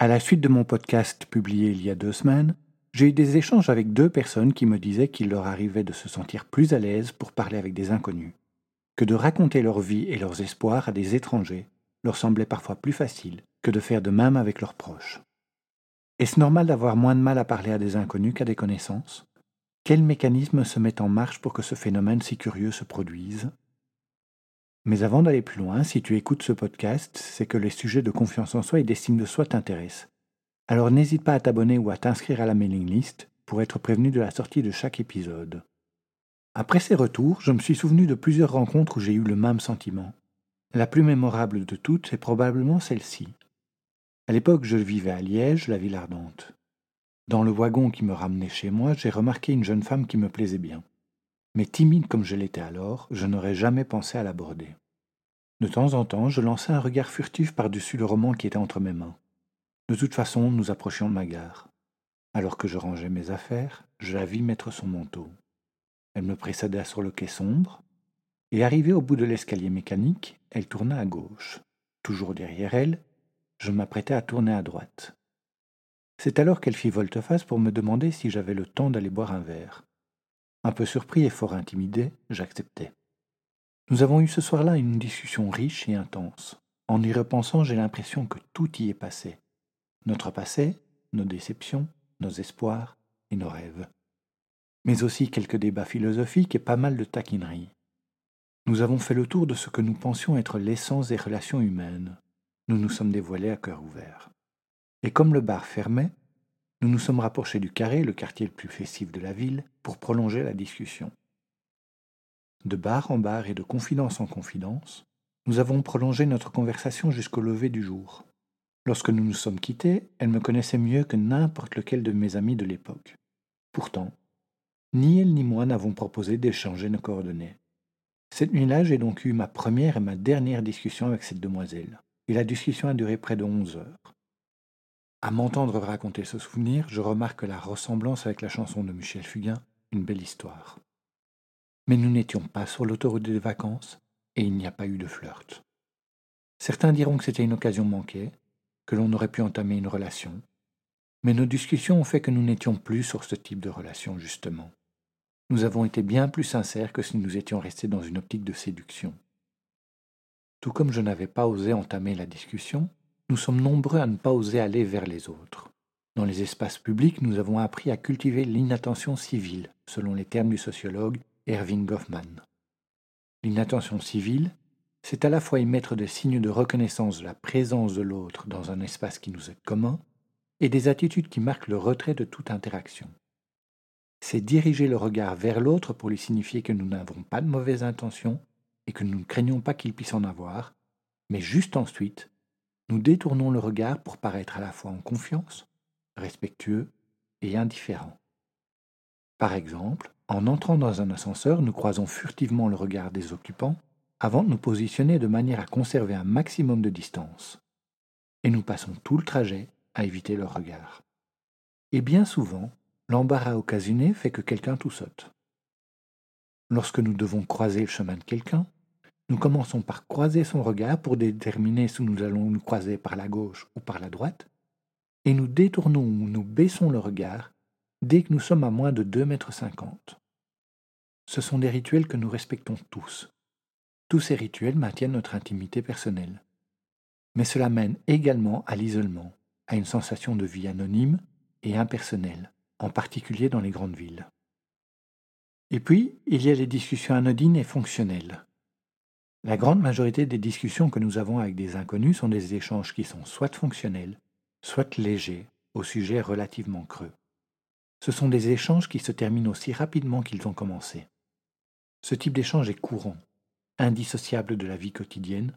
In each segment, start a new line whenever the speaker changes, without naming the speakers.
À la suite de mon podcast publié il y a deux semaines, j'ai eu des échanges avec deux personnes qui me disaient qu'il leur arrivait de se sentir plus à l'aise pour parler avec des inconnus, que de raconter leur vie et leurs espoirs à des étrangers leur semblait parfois plus facile que de faire de même avec leurs proches. Est-ce normal d'avoir moins de mal à parler à des inconnus qu'à des connaissances? Quel mécanisme se met en marche pour que ce phénomène si curieux se produise? Mais avant d'aller plus loin, si tu écoutes ce podcast, c'est que les sujets de confiance en soi et d'estime de soi t'intéressent. Alors n'hésite pas à t'abonner ou à t'inscrire à la mailing list pour être prévenu de la sortie de chaque épisode. Après ces retours, je me suis souvenu de plusieurs rencontres où j'ai eu le même sentiment. La plus mémorable de toutes est probablement celle-ci. À l'époque, je vivais à Liège, la ville ardente. Dans le wagon qui me ramenait chez moi, j'ai remarqué une jeune femme qui me plaisait bien. Mais timide comme je l'étais alors, je n'aurais jamais pensé à l'aborder. De temps en temps, je lançais un regard furtif par-dessus le roman qui était entre mes mains. De toute façon, nous approchions de ma gare. Alors que je rangeais mes affaires, je la vis mettre son manteau. Elle me précéda sur le quai sombre, et arrivée au bout de l'escalier mécanique, elle tourna à gauche. Toujours derrière elle, je m'apprêtais à tourner à droite. C'est alors qu'elle fit volte-face pour me demander si j'avais le temps d'aller boire un verre. Un peu surpris et fort intimidé, j'acceptai. Nous avons eu ce soir-là une discussion riche et intense. En y repensant, j'ai l'impression que tout y est passé. Notre passé, nos déceptions, nos espoirs et nos rêves. Mais aussi quelques débats philosophiques et pas mal de taquineries. Nous avons fait le tour de ce que nous pensions être l'essence des relations humaines. Nous nous sommes dévoilés à cœur ouvert. Et comme le bar fermait, nous nous sommes rapprochés du carré, le quartier le plus festif de la ville, pour prolonger la discussion. De bar en bar et de confidence en confidence, nous avons prolongé notre conversation jusqu'au lever du jour. Lorsque nous nous sommes quittés, elle me connaissait mieux que n'importe lequel de mes amis de l'époque. Pourtant, ni elle ni moi n'avons proposé d'échanger nos coordonnées. Cette nuit-là, j'ai donc eu ma première et ma dernière discussion avec cette demoiselle, et la discussion a duré près de onze heures. À m'entendre raconter ce souvenir, je remarque la ressemblance avec la chanson de Michel Fugain, Une belle histoire. Mais nous n'étions pas sur l'autoroute des vacances, et il n'y a pas eu de flirt. Certains diront que c'était une occasion manquée, que l'on aurait pu entamer une relation, mais nos discussions ont fait que nous n'étions plus sur ce type de relation, justement nous avons été bien plus sincères que si nous étions restés dans une optique de séduction. Tout comme je n'avais pas osé entamer la discussion, nous sommes nombreux à ne pas oser aller vers les autres. Dans les espaces publics, nous avons appris à cultiver l'inattention civile, selon les termes du sociologue Erving Goffman. L'inattention civile, c'est à la fois émettre des signes de reconnaissance de la présence de l'autre dans un espace qui nous est commun, et des attitudes qui marquent le retrait de toute interaction c'est diriger le regard vers l'autre pour lui signifier que nous n'avons pas de mauvaises intentions et que nous ne craignons pas qu'il puisse en avoir, mais juste ensuite, nous détournons le regard pour paraître à la fois en confiance, respectueux et indifférent. Par exemple, en entrant dans un ascenseur, nous croisons furtivement le regard des occupants avant de nous positionner de manière à conserver un maximum de distance. Et nous passons tout le trajet à éviter leur regard. Et bien souvent, L'embarras occasionné fait que quelqu'un tout. Lorsque nous devons croiser le chemin de quelqu'un, nous commençons par croiser son regard pour déterminer si nous allons nous croiser par la gauche ou par la droite, et nous détournons ou nous baissons le regard dès que nous sommes à moins de deux mètres cinquante. Ce sont des rituels que nous respectons tous. Tous ces rituels maintiennent notre intimité personnelle. Mais cela mène également à l'isolement, à une sensation de vie anonyme et impersonnelle, en particulier dans les grandes villes. Et puis, il y a les discussions anodines et fonctionnelles. La grande majorité des discussions que nous avons avec des inconnus sont des échanges qui sont soit fonctionnels, soit légers, au sujet relativement creux. Ce sont des échanges qui se terminent aussi rapidement qu'ils ont commencé. Ce type d'échange est courant, indissociable de la vie quotidienne,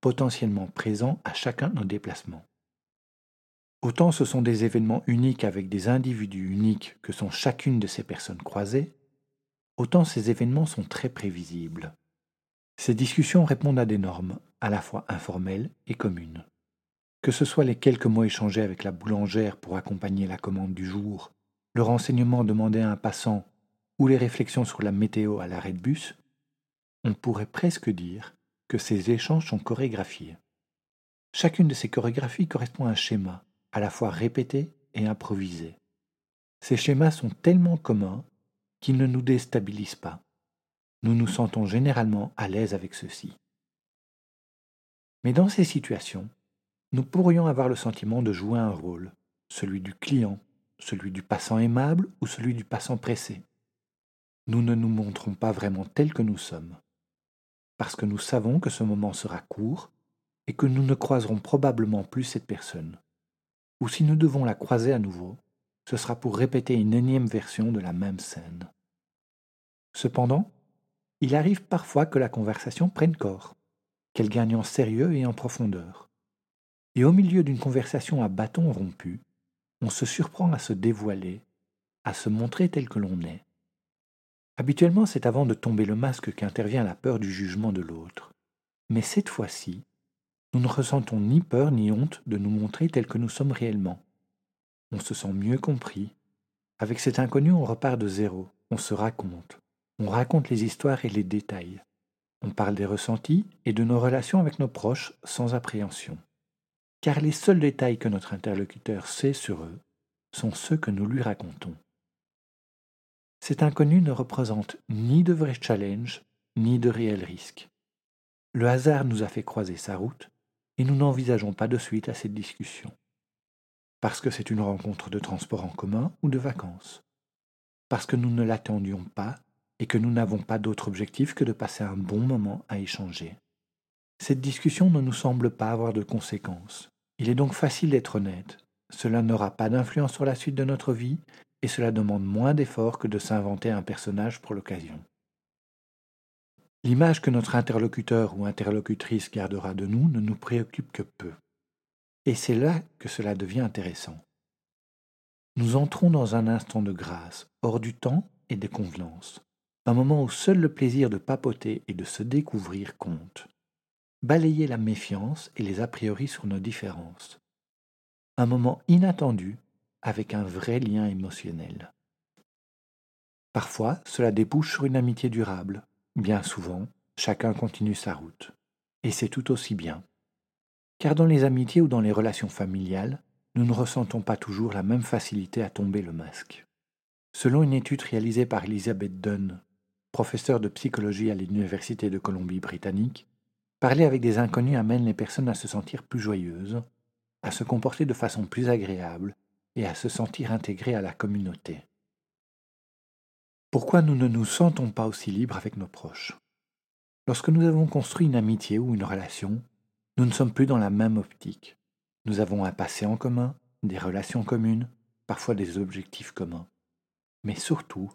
potentiellement présent à chacun de nos déplacements. Autant ce sont des événements uniques avec des individus uniques que sont chacune de ces personnes croisées, autant ces événements sont très prévisibles. Ces discussions répondent à des normes, à la fois informelles et communes. Que ce soit les quelques mots échangés avec la boulangère pour accompagner la commande du jour, le renseignement demandé à un passant ou les réflexions sur la météo à l'arrêt de bus, on pourrait presque dire que ces échanges sont chorégraphiés. Chacune de ces chorégraphies correspond à un schéma, à la fois répété et improvisé. Ces schémas sont tellement communs qu'ils ne nous déstabilisent pas. Nous nous sentons généralement à l'aise avec ceux-ci. Mais dans ces situations, nous pourrions avoir le sentiment de jouer un rôle, celui du client, celui du passant aimable ou celui du passant pressé. Nous ne nous montrons pas vraiment tels que nous sommes parce que nous savons que ce moment sera court et que nous ne croiserons probablement plus cette personne. Ou si nous devons la croiser à nouveau, ce sera pour répéter une énième version de la même scène. Cependant, il arrive parfois que la conversation prenne corps, qu'elle gagne en sérieux et en profondeur. Et au milieu d'une conversation à bâton rompu, on se surprend à se dévoiler, à se montrer tel que l'on est, Habituellement, c'est avant de tomber le masque qu'intervient la peur du jugement de l'autre. Mais cette fois-ci, nous ne ressentons ni peur ni honte de nous montrer tels que nous sommes réellement. On se sent mieux compris. Avec cet inconnu, on repart de zéro, on se raconte. On raconte les histoires et les détails. On parle des ressentis et de nos relations avec nos proches sans appréhension. Car les seuls détails que notre interlocuteur sait sur eux sont ceux que nous lui racontons. Cet inconnu ne représente ni de vrai challenge, ni de réel risque. Le hasard nous a fait croiser sa route, et nous n'envisageons pas de suite à cette discussion. Parce que c'est une rencontre de transport en commun ou de vacances. Parce que nous ne l'attendions pas et que nous n'avons pas d'autre objectif que de passer un bon moment à échanger. Cette discussion ne nous semble pas avoir de conséquences. Il est donc facile d'être honnête. Cela n'aura pas d'influence sur la suite de notre vie et cela demande moins d'efforts que de s'inventer un personnage pour l'occasion. L'image que notre interlocuteur ou interlocutrice gardera de nous ne nous préoccupe que peu. Et c'est là que cela devient intéressant. Nous entrons dans un instant de grâce, hors du temps et des convenances, un moment où seul le plaisir de papoter et de se découvrir compte. Balayer la méfiance et les a priori sur nos différences. Un moment inattendu avec un vrai lien émotionnel. Parfois, cela débouche sur une amitié durable. Bien souvent, chacun continue sa route. Et c'est tout aussi bien. Car dans les amitiés ou dans les relations familiales, nous ne ressentons pas toujours la même facilité à tomber le masque. Selon une étude réalisée par Elizabeth Dunn, professeure de psychologie à l'Université de Colombie-Britannique, parler avec des inconnus amène les personnes à se sentir plus joyeuses, à se comporter de façon plus agréable et à se sentir intégrés à la communauté. Pourquoi nous ne nous sentons pas aussi libres avec nos proches? Lorsque nous avons construit une amitié ou une relation, nous ne sommes plus dans la même optique. Nous avons un passé en commun, des relations communes, parfois des objectifs communs. Mais surtout,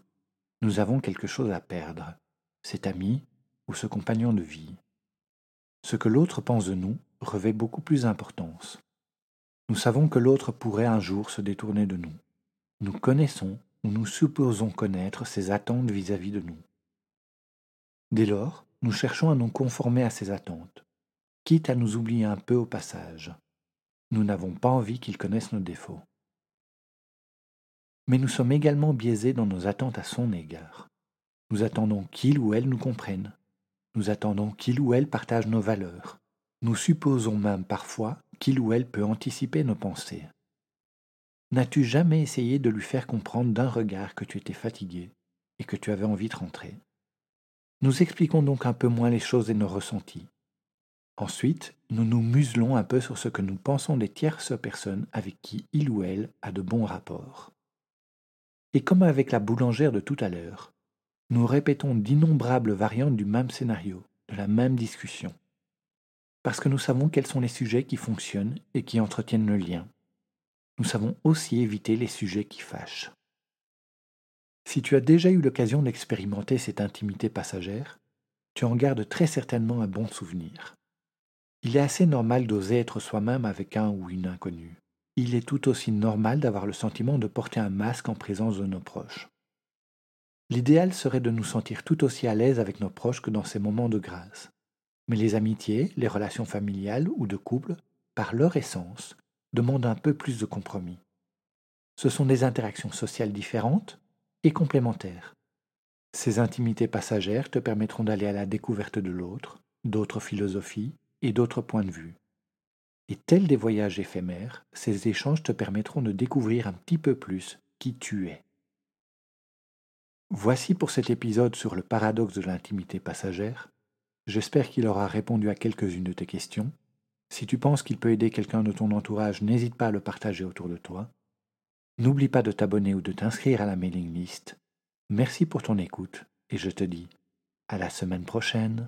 nous avons quelque chose à perdre, cet ami ou ce compagnon de vie. Ce que l'autre pense de nous revêt beaucoup plus d'importance. Nous savons que l'autre pourrait un jour se détourner de nous. Nous connaissons ou nous supposons connaître ses attentes vis-à-vis de nous. Dès lors, nous cherchons à nous conformer à ses attentes, quitte à nous oublier un peu au passage. Nous n'avons pas envie qu'il connaisse nos défauts. Mais nous sommes également biaisés dans nos attentes à son égard. Nous attendons qu'il ou elle nous comprenne. Nous attendons qu'il ou elle partage nos valeurs. Nous supposons même parfois qu'il ou elle peut anticiper nos pensées. N'as-tu jamais essayé de lui faire comprendre d'un regard que tu étais fatigué et que tu avais envie de rentrer? Nous expliquons donc un peu moins les choses et nos ressentis. Ensuite, nous nous muselons un peu sur ce que nous pensons des tierces personnes avec qui il ou elle a de bons rapports. Et comme avec la boulangère de tout à l'heure, nous répétons d'innombrables variantes du même scénario, de la même discussion. Parce que nous savons quels sont les sujets qui fonctionnent et qui entretiennent le lien. Nous savons aussi éviter les sujets qui fâchent. Si tu as déjà eu l'occasion d'expérimenter cette intimité passagère, tu en gardes très certainement un bon souvenir. Il est assez normal d'oser être soi-même avec un ou une inconnue. Il est tout aussi normal d'avoir le sentiment de porter un masque en présence de nos proches. L'idéal serait de nous sentir tout aussi à l'aise avec nos proches que dans ces moments de grâce. Mais les amitiés, les relations familiales ou de couple, par leur essence, demandent un peu plus de compromis. Ce sont des interactions sociales différentes et complémentaires. Ces intimités passagères te permettront d'aller à la découverte de l'autre, d'autres philosophies, et d'autres points de vue. Et tels des voyages éphémères, ces échanges te permettront de découvrir un petit peu plus qui tu es. Voici pour cet épisode sur le paradoxe de l'intimité passagère. J'espère qu'il aura répondu à quelques-unes de tes questions. Si tu penses qu'il peut aider quelqu'un de ton entourage, n'hésite pas à le partager autour de toi. N'oublie pas de t'abonner ou de t'inscrire à la mailing list. Merci pour ton écoute et je te dis à la semaine prochaine.